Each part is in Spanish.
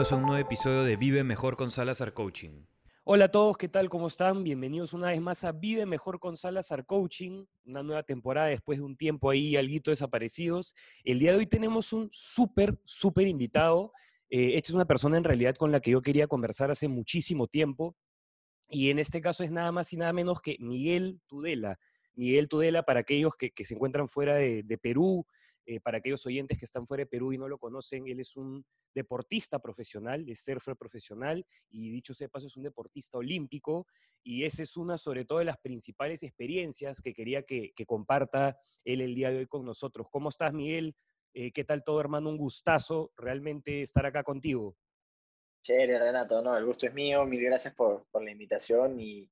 Bienvenidos a un nuevo episodio de Vive Mejor con Salazar Coaching. Hola a todos, ¿qué tal? ¿Cómo están? Bienvenidos una vez más a Vive Mejor con Salazar Coaching, una nueva temporada después de un tiempo ahí, alguito desaparecidos. El día de hoy tenemos un súper, súper invitado. Eh, esta es una persona en realidad con la que yo quería conversar hace muchísimo tiempo. Y en este caso es nada más y nada menos que Miguel Tudela. Miguel Tudela, para aquellos que, se encuentran fuera de, Perú, eh, para aquellos oyentes que están fuera de Perú y no lo conocen, él es un deportista profesional, es surfer profesional y dicho sea paso es un deportista olímpico y esa es una sobre todo de las principales experiencias que quería que, comparta él el día de hoy con nosotros. ¿Cómo estás Miguel? Eh, ¿Qué tal todo hermano? Un gustazo realmente estar acá contigo. Chévere Renato, no, el gusto es mío, mil gracias por, la invitación y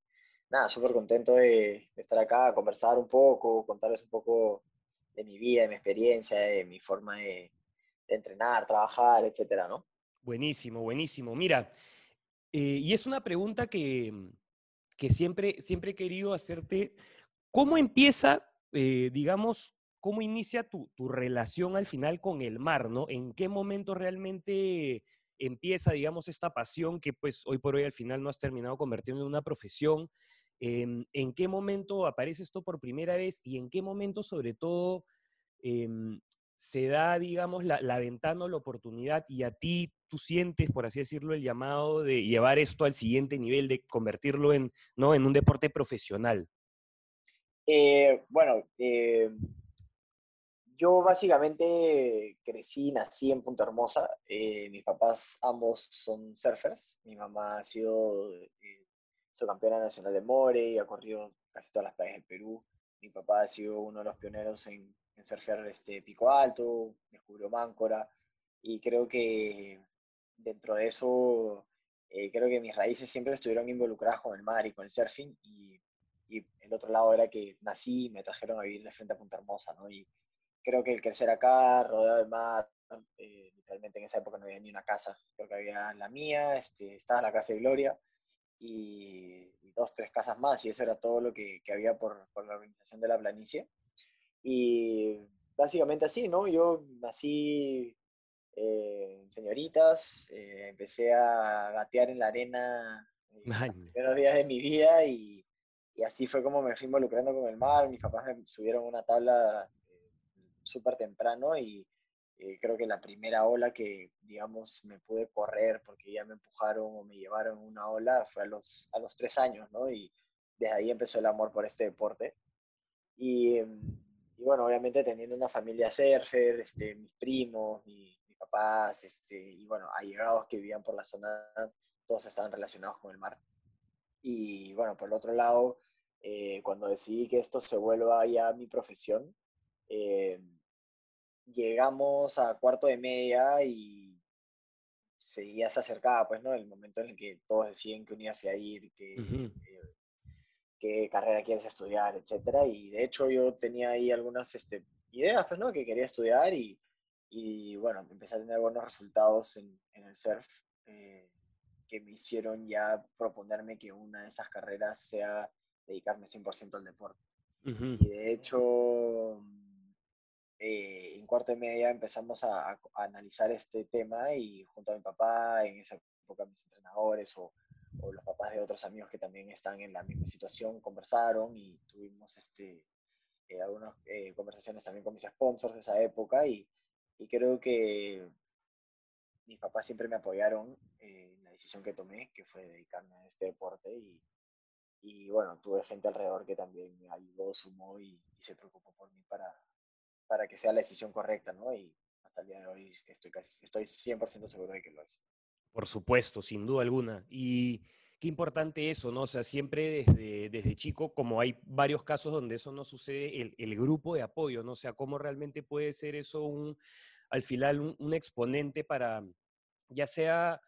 nada, súper contento de, estar acá, conversar un poco, contarles un poco de mi vida, de mi experiencia, de mi forma de, entrenar, trabajar, etcétera, ¿no? Buenísimo, buenísimo. Mira, eh, y es una pregunta que, que, siempre, siempre he querido hacerte. ¿Cómo empieza, eh, digamos, cómo inicia tu, tu, relación al final con el mar, ¿no? ¿En qué momento realmente empieza, digamos, esta pasión que pues hoy por hoy al final no has terminado convirtiendo en una profesión? Em, ¿En qué momento aparece esto por primera vez y en qué momento sobre todo em, se da, digamos, la, ventana o la oportunidad y a ti tú sientes, por así decirlo, el llamado de llevar esto al siguiente nivel, de convertirlo en, ¿no? en un deporte profesional? Eh, bueno, eh, yo básicamente crecí, nací en Punta Hermosa. Eh, mis papás ambos son surfers. Mi mamá ha sido campeona nacional de More y ha corrido casi todas las playas del Perú. Mi papá ha sido uno de los pioneros en en surfear este Pico Alto, descubrió Máncora, y creo que dentro de eso, eh, creo que mis raíces siempre estuvieron involucradas con el mar y con el surfing, y, y, el otro lado era que nací y me trajeron a vivir de frente a Punta Hermosa, ¿no? Y creo que el crecer acá, rodeado de mar, eh, literalmente en esa época no había ni una casa, creo que había la mía, este, estaba la casa de Gloria, y, dos, tres casas más, y eso era todo lo que, que había por, por la organización de la planicie. Y básicamente así, ¿no? Yo nací eh, señoritas, eh, empecé a gatear en la arena en los primeros días de mi vida y, y, así fue como me fui involucrando con el mar. Mis papás me subieron una tabla eh, súper temprano y creo que la primera ola que, digamos, me pude correr porque ya me empujaron o me llevaron una ola fue a los, a los tres años, ¿no? Y desde ahí empezó el amor por este deporte. Y mm, y bueno, obviamente teniendo una familia surfer, este, mis primos, mis papás, este, y bueno, allegados que vivían por la zona, todos estaban relacionados con el mar. Y bueno, por el otro lado, eh, cuando decidí que esto se vuelva ya mi profesión, eh, llegamos a cuarto de media y se, ya se acercaba, pues, ¿no? El momento en el que todos deciden que unirse a ir, que qué carrera quieres estudiar, etcétera. Y de hecho yo tenía ahí algunas este, ideas, pues, ¿no? Que quería estudiar y, y bueno, empecé a tener buenos resultados en, en el surf eh, que me hicieron ya proponerme que una de esas carreras sea dedicarme 100% al deporte. Y de hecho, eh, en cuarto y media empezamos a, analizar este tema y junto a mi papá, en esa época mis entrenadores o los papás de otros amigos que también están en la misma situación conversaron y tuvimos este, eh, algunas eh, conversaciones también con mis sponsors de esa época y, y creo que mis papás siempre me apoyaron en la decisión que tomé, que fue dedicarme a este deporte y, y bueno, tuve gente alrededor que también me ayudó, sumó y, se preocupó por mí para, para que sea la decisión correcta, ¿no? Y hasta el día de hoy estoy, casi, estoy 100% seguro de que lo es. Por supuesto, sin duda alguna. Y qué importante eso, ¿no? O sea, siempre desde, desde chico, como hay varios casos donde eso no sucede, el, el grupo de apoyo, ¿no? O sea, cómo realmente puede ser eso un, al final, un, exponente para, ya sea,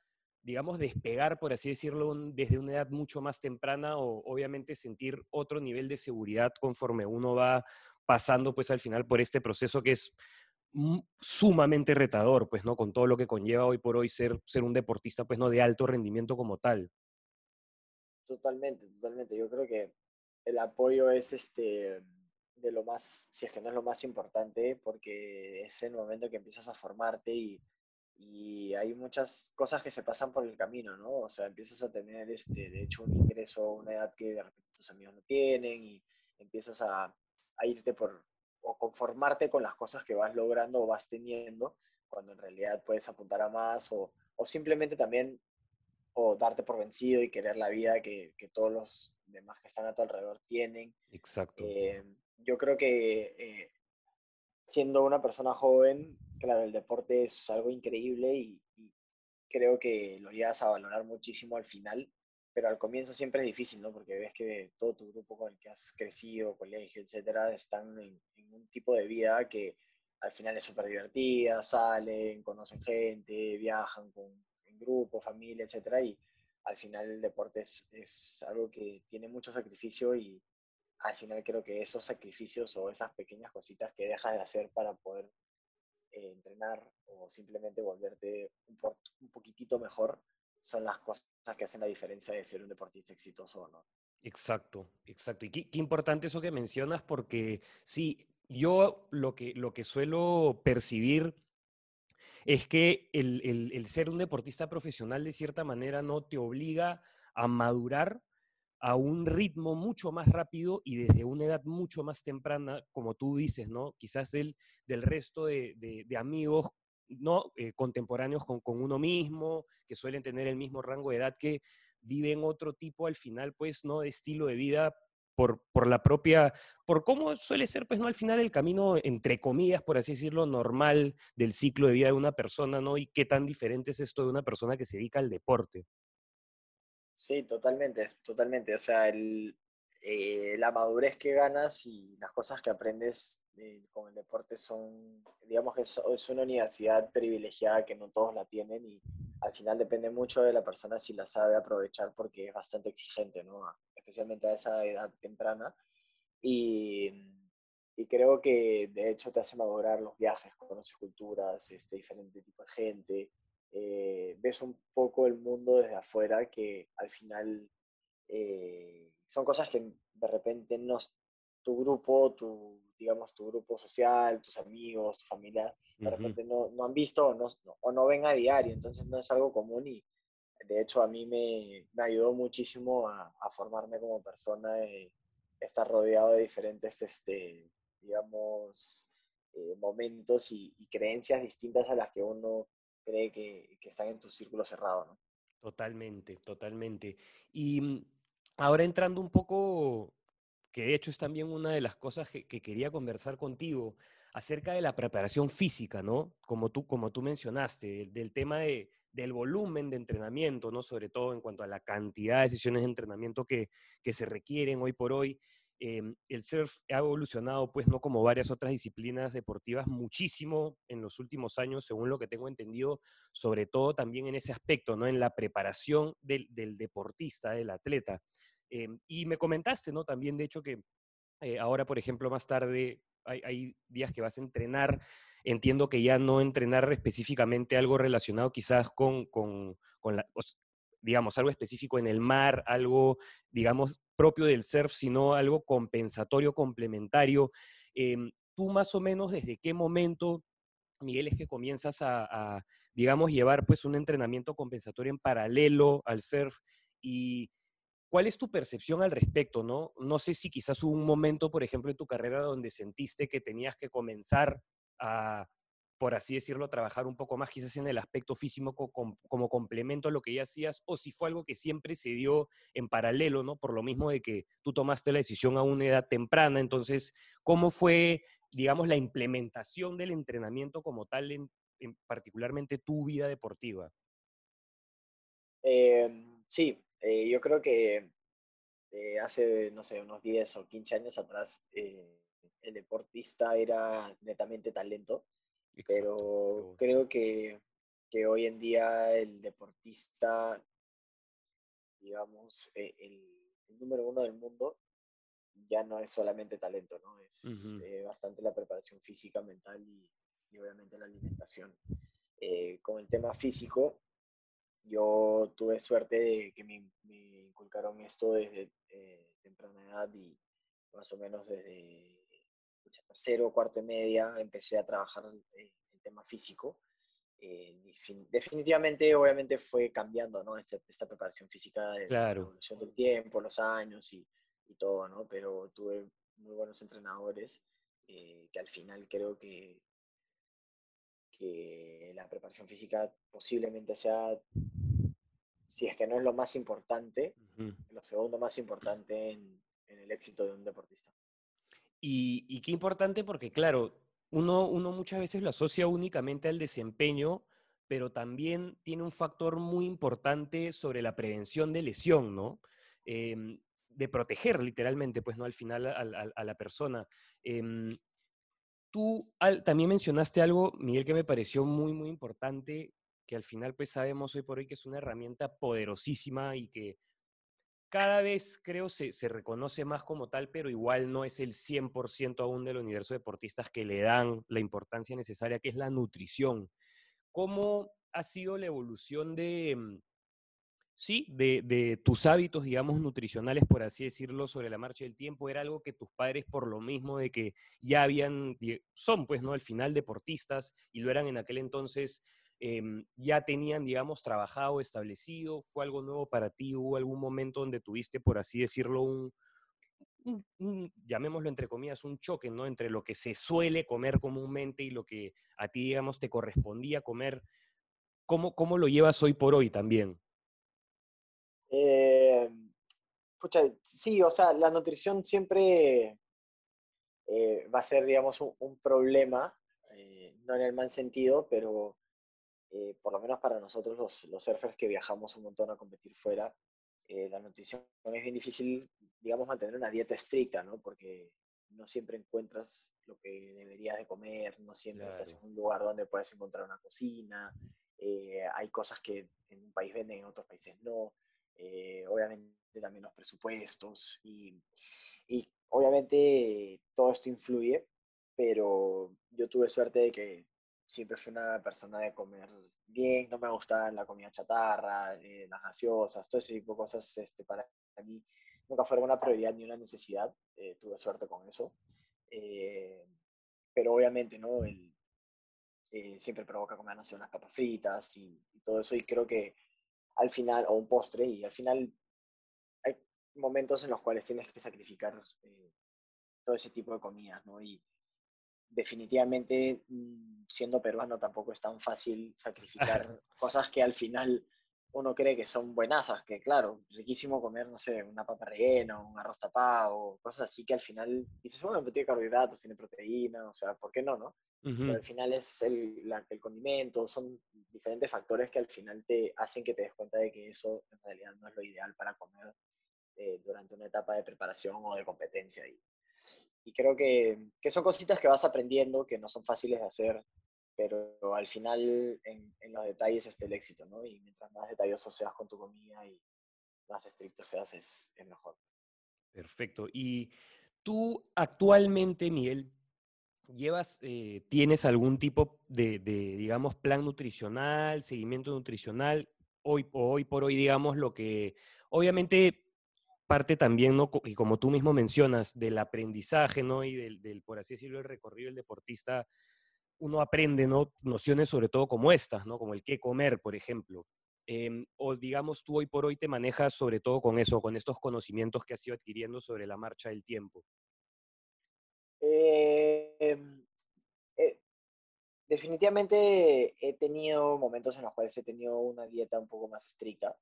digamos, despegar, por así decirlo, desde una edad mucho más temprana o obviamente sentir otro nivel de seguridad conforme uno va pasando, pues al final, por este proceso que es sumamente retador, pues, ¿no? Con todo lo que conlleva hoy por hoy ser, ser un deportista, pues, ¿no? De alto rendimiento como tal. Totalmente, totalmente. Yo creo que el apoyo es este de lo más, si es que no es lo más importante, porque es el momento que empiezas a formarte y, y hay muchas cosas que se pasan por el camino, ¿no? O sea, empiezas a tener, este, de hecho, un ingreso a una edad que de repente tus amigos no tienen y empiezas a, a irte por, o conformarte con las cosas que vas logrando o vas teniendo, cuando en realidad puedes apuntar a más o, o simplemente también o darte por vencido y querer la vida que, que, todos los demás que están a tu alrededor tienen. Exacto. Eh, yo creo que eh, siendo una persona joven, claro, el deporte es algo increíble y, y, creo que lo llegas a valorar muchísimo al final, pero al comienzo siempre es difícil, ¿no? Porque ves que todo tu grupo con el que has crecido, colegio, etcétera, están en, en un tipo de vida que al final es súper divertida, salen, conocen gente, viajan con, en grupo, familia, etcétera, y al final el deporte es, es, algo que tiene mucho sacrificio y al final creo que esos sacrificios o esas pequeñas cositas que dejas de hacer para poder eh, entrenar o simplemente volverte un, po un poquitito mejor son las cosas que hacen la diferencia de ser un deportista exitoso o no. Exacto, exacto. Y qué, qué, importante eso que mencionas porque sí, yo lo que, lo que suelo percibir es que el, el, ser un deportista profesional de cierta manera no te obliga a madurar a un ritmo mucho más rápido y desde una edad mucho más temprana, como tú dices, ¿no? Quizás del, del resto de, de amigos ¿no? Eh, contemporáneos con, con, uno mismo, que suelen tener el mismo rango de edad, que viven otro tipo al final, pues, ¿no? De estilo de vida por, por, la propia, por cómo suele ser, pues, ¿no? Al final el camino, entre comillas, por así decirlo, normal del ciclo de vida de una persona, ¿no? Y qué tan diferente es esto de una persona que se dedica al deporte. Sí, totalmente, totalmente. O sea, el, eh, la madurez que ganas y las cosas que aprendes eh, con el deporte son, digamos que es, es, una universidad privilegiada que no todos la tienen y al final depende mucho de la persona si la sabe aprovechar porque es bastante exigente, ¿no? especialmente a esa edad temprana. Y, y creo que de hecho te hace madurar los viajes, conoces culturas, este, diferente tipo de gente, eh, ves un poco el mundo desde afuera que al final eh, son cosas que de repente no, tu grupo, tu, digamos, tu grupo social, tus amigos, tu familia, de uh -huh. repente no, no, han visto o no, o no ven a diario, entonces no es algo común y de hecho a mí me, me ayudó muchísimo a, a, formarme como persona, y estar rodeado de diferentes, este, digamos, eh, momentos y, y, creencias distintas a las que uno cree que, que están en tu círculo cerrado, ¿no? Totalmente, totalmente. Y mm, ahora entrando un poco, que de hecho es también una de las cosas que, que, quería conversar contigo, acerca de la preparación física, ¿no? Como tú, como tú mencionaste, del, tema de, del volumen de entrenamiento, ¿no? Sobre todo en cuanto a la cantidad de sesiones de entrenamiento que, que se requieren hoy por hoy. Eh, el surf ha evolucionado, pues, no como varias otras disciplinas deportivas, muchísimo en los últimos años, según lo que tengo entendido, sobre todo también en ese aspecto, ¿no? En la preparación del, del deportista, del atleta. Eh, y me comentaste, ¿no? También, de hecho, que eh, ahora, por ejemplo, más tarde hay, días que vas a entrenar. Entiendo que ya no entrenar específicamente algo relacionado quizás con, con, digamos, algo específico en el mar, algo, digamos, propio del surf, sino algo compensatorio, complementario. Eh, ¿Tú más o menos desde qué momento, Miguel, es que comienzas a, a, digamos, llevar pues un entrenamiento compensatorio en paralelo al surf y ¿Cuál es tu percepción al respecto? No? no sé si quizás hubo un momento, por ejemplo, en tu carrera donde sentiste que tenías que comenzar a, por así decirlo, trabajar un poco más quizás en el aspecto físico como, complemento a lo que ya hacías, o si fue algo que siempre se dio en paralelo, ¿no? Por lo mismo de que tú tomaste la decisión a una edad temprana, entonces, ¿cómo fue, digamos, la implementación del entrenamiento como tal en, en particularmente tu vida deportiva? Eh, sí, eh, yo creo que eh, hace, no sé, unos 10 o 15 años atrás, eh, el deportista era netamente talento, Exacto. pero creo que, que, hoy en día el deportista, digamos, el, el, número uno del mundo ya no es solamente talento, ¿no? Es uh -huh. bastante la preparación física, mental y, y obviamente la alimentación. con el tema físico, yo tuve suerte de que me, me inculcaron esto desde eh, temprana edad y más o menos desde tercero, cuarto y media empecé a trabajar el, el tema físico. eh, definitivamente, obviamente fue cambiando, ¿no? Este, esta, preparación física de la evolución del tiempo, los años y, y, todo, ¿no? Pero tuve muy buenos entrenadores eh, que al final creo que, que la preparación física posiblemente sea, si es que no es lo más importante, lo segundo más importante en, en, el éxito de un deportista. Y, y qué importante porque, claro, uno, uno muchas veces lo asocia únicamente al desempeño, pero también tiene un factor muy importante sobre la prevención de lesión, ¿no? Em, de proteger literalmente, pues, ¿no? Al final a, la persona. Em, tú también mencionaste algo, Miguel, que me pareció muy, muy importante, que al final, pues, sabemos hoy por hoy que es una herramienta poderosísima y que cada vez creo se, se reconoce más como tal, pero igual no es el 100% aún del universo de deportistas que le dan la importancia necesaria, que es la nutrición. ¿Cómo ha sido la evolución de, mm, sí, de, de, tus hábitos, digamos, nutricionales, por así decirlo, sobre la marcha del tiempo? ¿Era algo que tus padres, por lo mismo de que ya habían, son pues, ¿no? Al final deportistas y lo eran en aquel entonces, Em, ya tenían, digamos, trabajado, establecido? ¿Fue algo nuevo para ti? ¿Hubo algún momento donde tuviste, por así decirlo, un, llamémoslo entre comillas, un choque, ¿no? Entre lo que se suele comer comúnmente y lo que a ti, digamos, te correspondía comer. ¿Cómo, cómo lo llevas hoy por hoy también? Eh, sí, o sea, la nutrición siempre eh, va a ser, digamos, un, problema, eh, no en el mal sentido, pero eh, por lo menos para nosotros los, los, surfers que viajamos un montón a competir fuera, eh, la nutrición es bien difícil, digamos, mantener una dieta estricta, ¿no? Porque no siempre encuentras lo que deberías de comer, no siempre estás en un lugar donde puedes encontrar una cocina, eh, hay cosas que en un país venden, en otros países no, obviamente también los presupuestos y, y obviamente todo esto influye, pero yo tuve suerte de que siempre fui una persona de comer bien, no me gustaba la comida chatarra, eh, las gaseosas, todo ese tipo de cosas este, para mí nunca fueron una prioridad ni una necesidad, eh, tuve suerte con eso. Eh, pero obviamente, ¿no? El, siempre provoca comer, no sé, unas papas fritas y, y, todo eso, y creo que al final, o un postre, y al final hay momentos en los cuales tienes que sacrificar todo ese tipo de comidas, ¿no? Y, definitivamente mm, siendo peruano tampoco es tan fácil sacrificar cosas que al final uno cree que son buenasas, que claro, riquísimo comer, no sé, una papa rellena, un arroz tapado, cosas así que al final dices, bueno, tiene carbohidratos, tiene proteína, o sea, ¿por qué no, no? Pero al final es el, el, condimento, son diferentes factores que al final te hacen que te des cuenta de que eso en realidad no es lo ideal para comer eh, durante una etapa de preparación o de competencia. Y y creo que, que, son cositas que vas aprendiendo, que no son fáciles de hacer, pero al final en, los detalles está el éxito, ¿no? Y mientras más detalloso seas con tu comida y más estricto seas, es, es mejor. Perfecto. Y tú actualmente, Miguel, llevas, eh, tienes algún tipo de, de, digamos, plan nutricional, seguimiento nutricional, hoy, hoy por hoy, digamos, lo que obviamente parte también, y como tú mismo mencionas, del aprendizaje, ¿no? Y del, por así decirlo, el recorrido del deportista, uno aprende, ¿no? Nociones sobre todo como estas, ¿no? Como el qué comer, por ejemplo. Em, o digamos, tú hoy por hoy te manejas sobre todo con eso, con estos conocimientos que has ido adquiriendo sobre la marcha del tiempo. Em, eh, definitivamente he tenido momentos en los cuales he tenido una dieta un poco más estricta.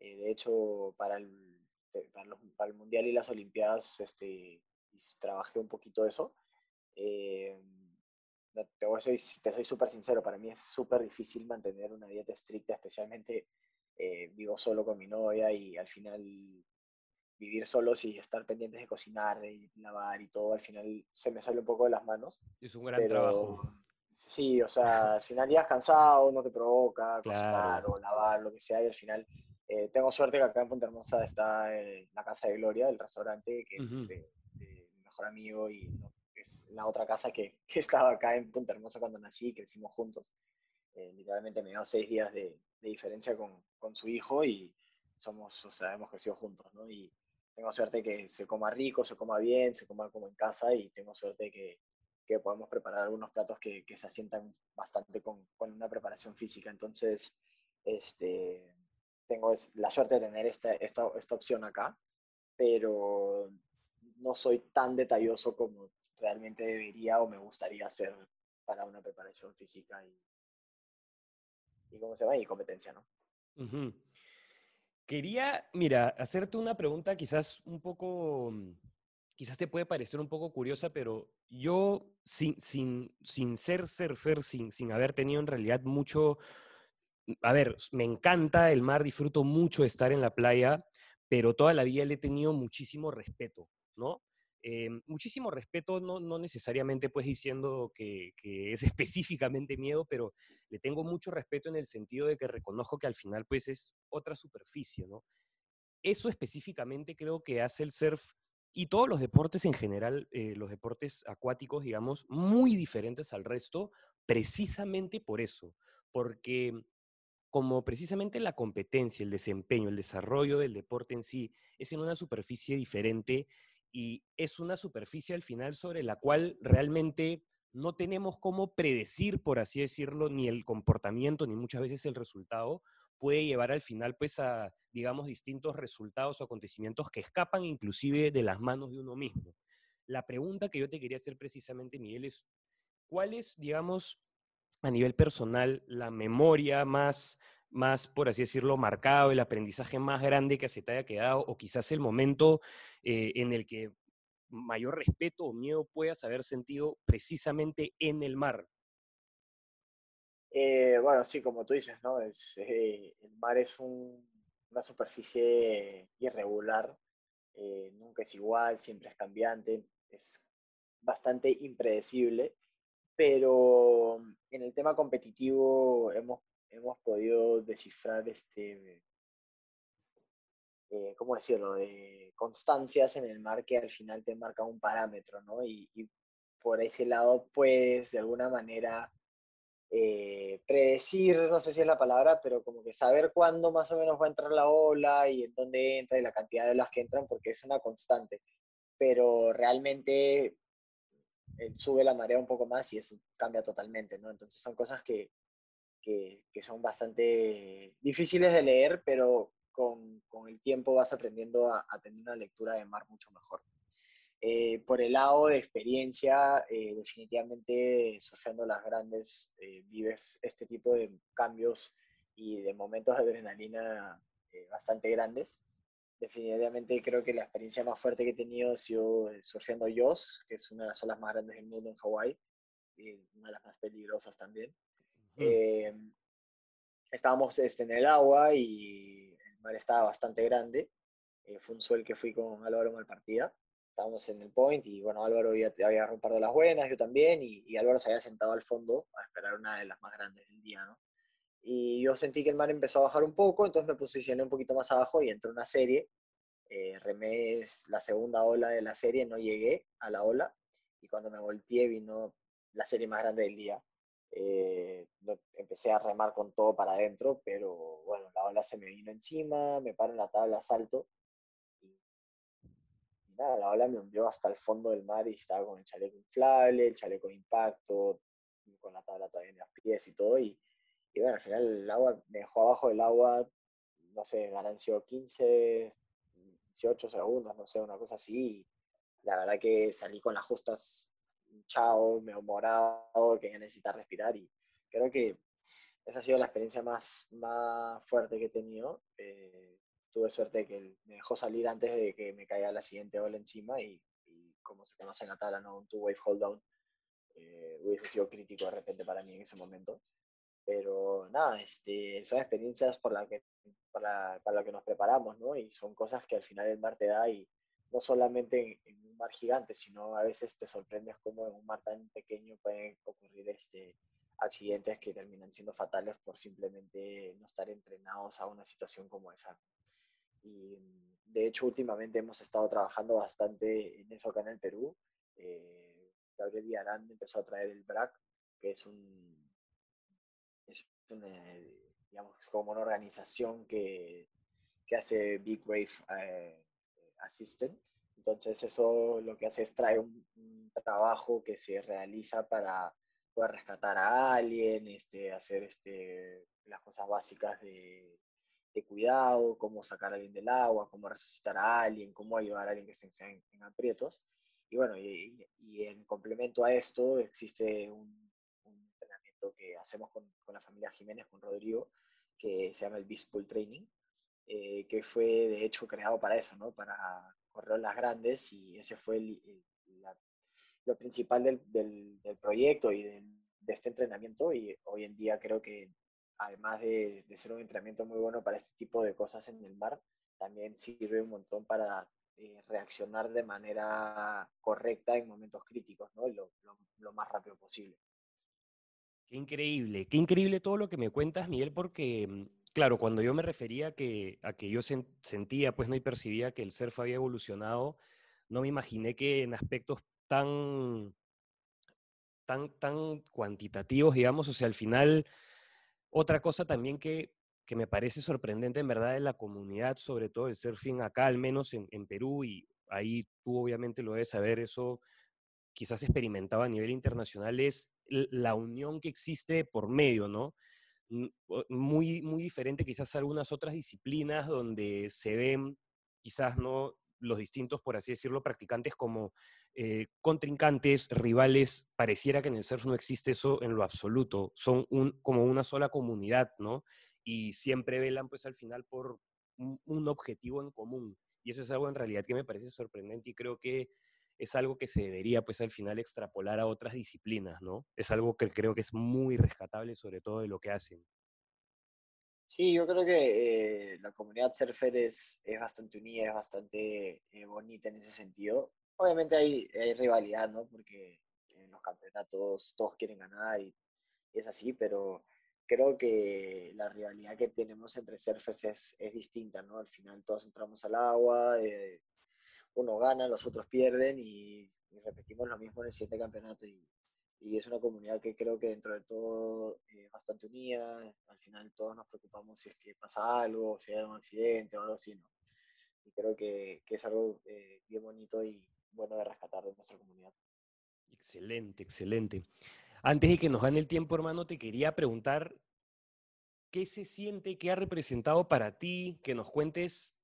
Eh, de hecho, para el este, para, el Mundial y las Olimpiadas este, trabajé un poquito eso. Eh, te, soy, te soy súper sincero, para mí es súper difícil mantener una dieta estricta, especialmente eh, vivo solo con mi novia y al final vivir solos y estar pendientes de cocinar, de lavar y todo, al final se me sale un poco de las manos. Es un gran trabajo. Sí, o sea, al final ya cansado, no te provoca cocinar o lavar, lo que sea, y al final eh, tengo suerte que acá en Punta Hermosa está la Casa de Gloria, el restaurante, que es eh, mi mejor amigo y es la otra casa que, que, estaba acá en Punta Hermosa cuando nací y crecimos juntos. Eh, literalmente me dio seis días de, de diferencia con, con, su hijo y somos, o sea, hemos crecido juntos, ¿no? Y tengo suerte que se coma rico, se coma bien, se coma como en casa y tengo suerte que que podemos preparar algunos platos que, que se asientan bastante con, con, una preparación física. Entonces, este, tengo la suerte de tener esta, esta, esta opción acá, pero no soy tan detalloso como realmente debería o me gustaría hacer para una preparación física y, y ¿cómo se va? Y competencia, ¿no? Quería, mira, hacerte una pregunta quizás un poco, quizás te puede parecer un poco curiosa, pero yo sin, sin, sin ser surfer, sin, sin haber tenido en realidad mucho, a ver, me encanta el mar, disfruto mucho estar en la playa, pero toda la vida le he tenido muchísimo respeto, ¿no? Eh, muchísimo respeto, no, no, necesariamente pues diciendo que, que, es específicamente miedo, pero le tengo mucho respeto en el sentido de que reconozco que al final pues es otra superficie, ¿no? Eso específicamente creo que hace el surf y todos los deportes en general, eh, los deportes acuáticos, digamos, muy diferentes al resto, precisamente por eso, porque como precisamente la competencia, el desempeño, el desarrollo del deporte en sí es en una superficie diferente, y es una superficie al final sobre la cual realmente no tenemos cómo predecir, por así decirlo, ni el comportamiento, ni muchas veces el resultado, puede llevar al final pues a, digamos, distintos resultados o acontecimientos que escapan inclusive de las manos de uno mismo. La pregunta que yo te quería hacer precisamente, Miguel, es, ¿cuál es, digamos, a nivel personal, la memoria más más, por así decirlo, marcado, el aprendizaje más grande que se te haya quedado, o quizás el momento eh, en el que mayor respeto o miedo puedas haber sentido precisamente en el mar? Eh, bueno, sí, como tú dices, ¿no? Eh, el mar es una superficie irregular, nunca es igual, siempre es cambiante, es bastante impredecible, pero en el tema competitivo hemos hemos podido descifrar este, eh, ¿cómo decirlo?, de constancias en el mar que al final te marca un parámetro, ¿no? Y, por ese lado puedes de alguna manera eh, predecir, no sé si es la palabra, pero como que saber cuándo más o menos va a entrar la ola y en dónde entra y la cantidad de olas que entran, porque es una constante. Pero realmente sube la marea un poco más y eso cambia totalmente, ¿no? Entonces son cosas que, que, son bastante difíciles de leer, pero con, con el tiempo vas aprendiendo a, tener una lectura de mar mucho mejor. Eh, por el lado de experiencia, eh, definitivamente surfeando las grandes eh, vives este tipo de cambios y de momentos de adrenalina bastante grandes. Definitivamente creo que la experiencia más fuerte que he tenido ha sido surfeando Yoss, que es una de las olas más grandes del mundo en Hawái, y una de las más peligrosas también. Eh, estábamos este, en el agua y el mar estaba bastante grande. Eh, fue un suel que fui con Álvaro en partida. Estábamos en el point y bueno, Álvaro ya había par de las buenas, yo también, y, Álvaro se había sentado al fondo a esperar una de las más grandes del día, ¿no? Y yo sentí que el mar empezó a bajar un poco, entonces me posicioné un poquito más abajo y entró una serie. Eh, remé la segunda ola de la serie, no llegué a la ola, y cuando me volteé vino la serie más grande del día. Eh, empecé a remar con todo para adentro, pero bueno, la ola se me vino encima, me paro en la tabla, salto. Y, nada, la ola me hundió hasta el fondo del mar y estaba con el chaleco inflable, el chaleco de impacto, con la tabla todavía en los pies y todo. Y, y bueno, al final el agua me dejó abajo del agua, no sé, sido 15, 18 segundos, no sé, una cosa así. la verdad que salí con las justas chao, me morado, que necesita respirar y creo que esa ha sido la experiencia más, más fuerte que he tenido. Eh, tuve suerte que me dejó salir antes de que me caiga la siguiente ola encima y, como se conoce en la tabla, ¿no? un two-wave hold down. Eh, hubiese sido crítico de repente para mí en ese momento. Pero nada, este, son experiencias por la que, para, para la que nos preparamos, ¿no? Y son cosas que al final el mar te da y, no solamente en, un mar gigante, sino a veces te sorprendes cómo en un mar tan pequeño pueden ocurrir este, accidentes que terminan siendo fatales por simplemente no estar entrenados a una situación como esa. Y de hecho, últimamente hemos estado trabajando bastante en eso acá en el Perú. Eh, Gabriel Villarán empezó a traer el BRAC, que es un, es digamos, como una organización que, que hace Big Wave eh, Assistant. Entonces eso lo que hace es traer un, trabajo que se realiza para poder rescatar a alguien, este, hacer este, las cosas básicas de, cuidado, cómo sacar a alguien del agua, cómo resucitar a alguien, cómo ayudar a alguien que esté en, aprietos. Y bueno, y, en complemento a esto existe un, que hacemos con, la familia Jiménez, con Rodrigo, que se llama el Beast Training, eh, que fue de hecho creado para eso, ¿no? Para correr las grandes y ese fue lo principal del, proyecto y de este entrenamiento y hoy en día creo que además de, ser un entrenamiento muy bueno para este tipo de cosas en el mar, también sirve un montón para eh, reaccionar de manera correcta en momentos críticos, ¿no? Lo, lo, más rápido posible. Qué increíble, qué increíble todo lo que me cuentas, Miguel, porque mm, claro, cuando yo me refería a que, a que yo sentía, pues no y percibía que el surf había evolucionado, no me imaginé que en aspectos tan, tan, tan cuantitativos, digamos, o sea, al final, otra cosa también que, que me parece sorprendente en verdad de la comunidad, sobre todo el surfing acá, al menos en, en Perú, y ahí tú obviamente lo debes saber, eso quizás experimentado a nivel internacional, es la unión que existe por medio, ¿no? muy, muy diferente quizás a algunas otras disciplinas donde se ven quizás no los distintos, por así decirlo, practicantes como eh, contrincantes, rivales, pareciera que en el surf no existe eso en lo absoluto, son un, como una sola comunidad, ¿no? Y siempre velan pues al final por un objetivo en común. Y eso es algo en realidad que me parece sorprendente y creo que es algo que se debería pues al final extrapolar a otras disciplinas, ¿no? Es algo que creo que es muy rescatable sobre todo de lo que hacen. Sí, yo creo que eh, la comunidad surfer es, es bastante unida, es bastante eh, bonita en ese sentido. Obviamente hay, hay, rivalidad, ¿no? Porque en los campeonatos todos quieren ganar y, es así, pero creo que la rivalidad que tenemos entre surfers es, es distinta, ¿no? Al final todos entramos al agua, eh, uno gana, los otros pierden y, repetimos lo mismo en el siguiente campeonato. Y, es una comunidad que creo que dentro de todo es bastante unida. Al final todos nos preocupamos si es que pasa algo, si hay un accidente o algo así, ¿no? Y creo que, que es algo eh, bien bonito y bueno de rescatar de nuestra comunidad. Excelente, excelente. Antes de que nos gane el tiempo, hermano, te quería preguntar qué se siente, qué ha representado para ti, que nos cuentes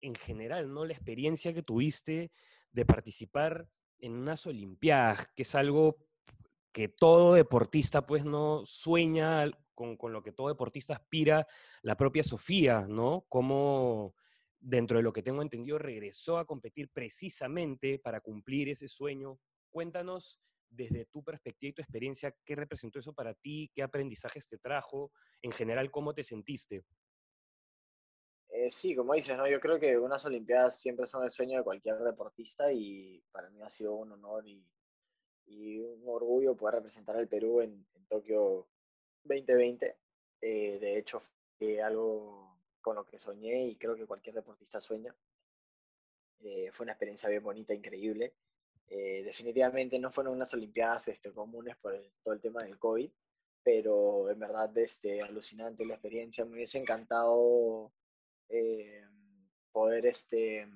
en general, ¿no? La experiencia que tuviste de participar en unas Olimpiadas, que es algo que todo deportista, pues, no sueña con, con, lo que todo deportista aspira, la propia Sofía, ¿no? Como dentro de lo que tengo entendido, regresó a competir precisamente para cumplir ese sueño. Cuéntanos desde tu perspectiva y tu experiencia, ¿qué representó eso para ti? ¿Qué aprendizajes te trajo? En general, ¿cómo te sentiste? Eh, sí, como dices, ¿no? yo creo que unas Olimpiadas siempre son el sueño de cualquier deportista y para mí ha sido un honor y, un orgullo poder representar al Perú en, Tokio 2020. Eh, de hecho, algo con lo que soñé y creo que cualquier deportista sueña. Eh, fue una experiencia bien bonita, increíble. definitivamente no fueron unas Olimpiadas este, comunes por todo el tema del COVID, pero en verdad este, alucinante la experiencia. Me hubiese encantado eh, poder este,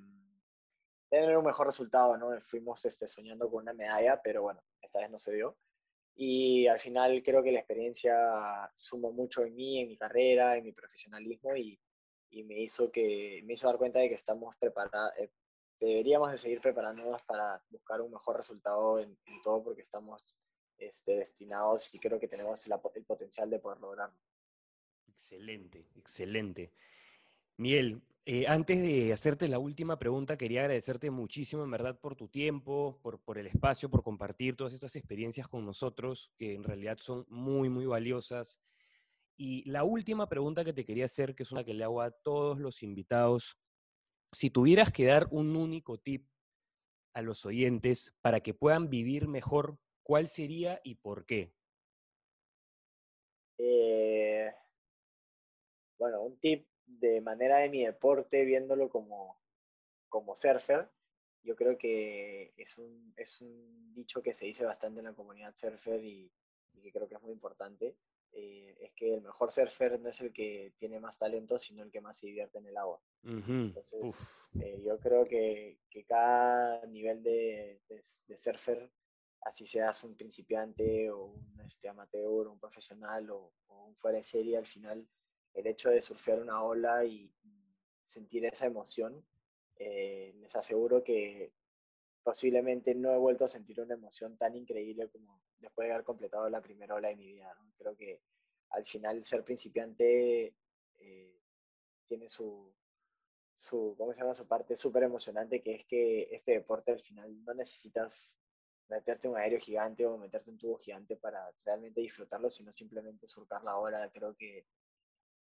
tener un mejor resultado, ¿no? Fuimos este, soñando con una medalla, pero bueno, esta vez no se dio. Y al final creo que la experiencia sumó mucho en mí, en mi carrera, en mi profesionalismo y, y me, hizo que, me hizo dar cuenta de que estamos preparados, eh, deberíamos de seguir preparándonos para buscar un mejor resultado en, todo porque estamos este, destinados y creo que tenemos el, el potencial de poder lograrlo. Excelente, excelente. Miel, eh, antes de hacerte la última pregunta, quería agradecerte muchísimo, en verdad, por tu tiempo, por, por, el espacio, por compartir todas estas experiencias con nosotros, que en realidad son muy, muy valiosas. Y la última pregunta que te quería hacer, que es una que le hago a todos los invitados, si tuvieras que dar un único tip a los oyentes para que puedan vivir mejor, ¿cuál sería y por qué? Eh, bueno, un tip de manera de mi deporte, viéndolo como, como surfer, yo creo que es un, es un dicho que se dice bastante en la comunidad surfer y, que creo que es muy importante. Eh, es que el mejor surfer no es el que tiene más talento, sino el que más se divierte en el agua. Entonces, eh, yo creo que, que cada nivel de, de surfer, así seas un principiante o un este, amateur o un profesional o, un fuera de serie, al final el hecho de surfear una ola y, sentir esa emoción, eh, les aseguro que posiblemente no he vuelto a sentir una emoción tan increíble como después de haber completado la primera ola de mi vida. Creo que al final ser principiante eh, tiene su, su, ¿cómo se llama? Su parte súper emocionante, que es que este deporte al final no necesitas meterte un aéreo gigante o meterte un tubo gigante para realmente disfrutarlo, sino simplemente surcar la hora. Creo que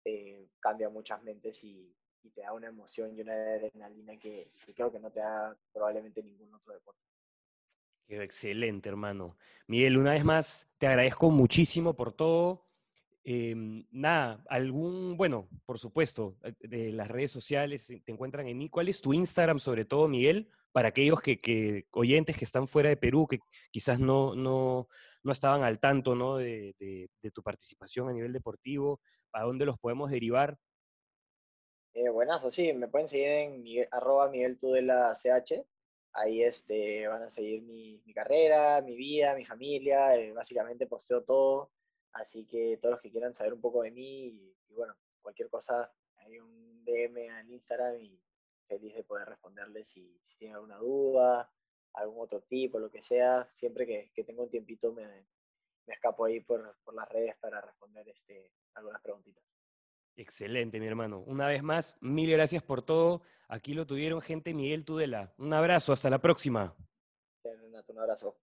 eh, cambia muchas mentes y, te da una emoción y una adrenalina que, creo que no te da probablemente ningún otro deporte. Quedó excelente, hermano. Miguel, una vez más, te agradezco muchísimo por todo. Em, nada, algún, bueno, por supuesto, eh, de las redes sociales te encuentran en mí. ¿Cuál es tu Instagram, sobre todo, Miguel? Para aquellos que, oyentes que están fuera de Perú, que quizás no, no, no estaban al tanto ¿no? De, tu participación a nivel deportivo, ¿a dónde los podemos derivar? Eh, buenazo, sí, me pueden seguir en arroba Miguel Tudela CH. Ahí este, van a seguir mi, mi carrera, mi vida, mi familia. Eh, básicamente posteo todo Así que todos los que quieran saber un poco de mí y, bueno, cualquier cosa, hay un DM en Instagram y feliz de poder responderles si, tienen alguna duda, algún otro tipo, lo que sea. Siempre que, que tengo un tiempito me, me escapo ahí por, por, las redes para responder este, algunas preguntitas. Excelente, mi hermano. Una vez más, mil gracias por todo. Aquí lo tuvieron gente Miguel Tudela. Un abrazo, hasta la próxima. Un abrazo.